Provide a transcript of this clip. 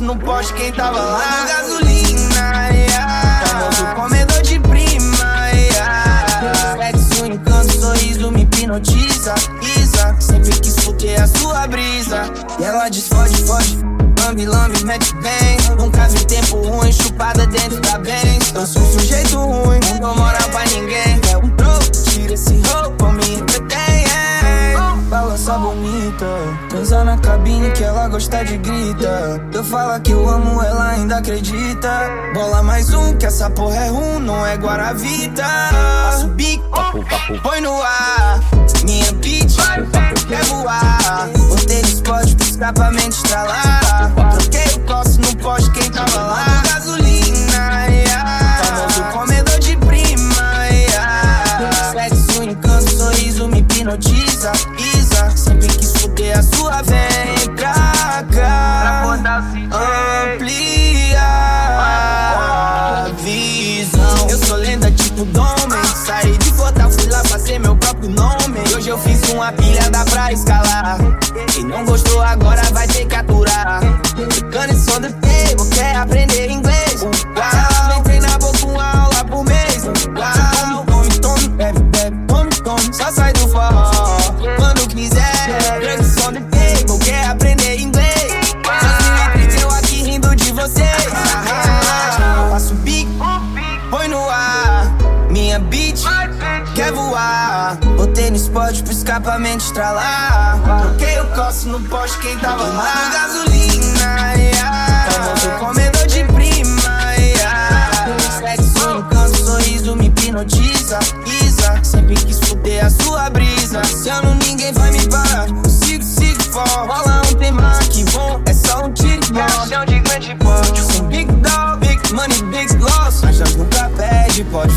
no poste, quem tava lá? Gasolina, yeah. Famoso comedor de prima, yeah. Sexo, encanto, sorriso me hipnotiza, Isa. Sempre quis fuder a sua brisa. E ela diz: fode, fode. Lambe, lambe, mete bem. Nunca vi tempo ruim, chupada dentro da bem. Eu sou um sujeito ruim, não moral Balança bonita, transa na cabine que ela gosta de grita. Eu falo que eu amo, ela ainda acredita. Bola mais um, que essa porra é rum, não é Guaravita. Passo bico, põe no ar. Minha bitch quer voar. Botei spot pro escapamento estralar. Troquei o coço no poste, quem tava lá? Gasolina, yeah. Famoso comedor de prima, yeah. Sexo, encanto, sorriso me hipnotiza. Saí de Fortal, fui lá pra ser meu próprio nome. E hoje eu fiz uma pilha, dá pra escalar. Quem não gostou agora vai ter que aturar. Ficando som do table, quer aprender inglês. Uau, vem treinar boca uma aula por mês. Uau, tome, tome, bebe, bebe, tome, tome. Só sai do forró Botei no spot pro escapamento estralar. Troquei o coço no poste, quem tava lá? Gasolina, yeah. Famoso comedor de prima, yeah. Sexo, encanto, sorriso me hipnotiza. Isa, sempre quis fuder a sua brisa. Esse ano ninguém vai me parar. Eu Sigo, sigo, for. Rola um tema que bom, é só um tiro Caixão de grande porte. Sou big dog, big money, big loss. Mas nós nunca perde, pode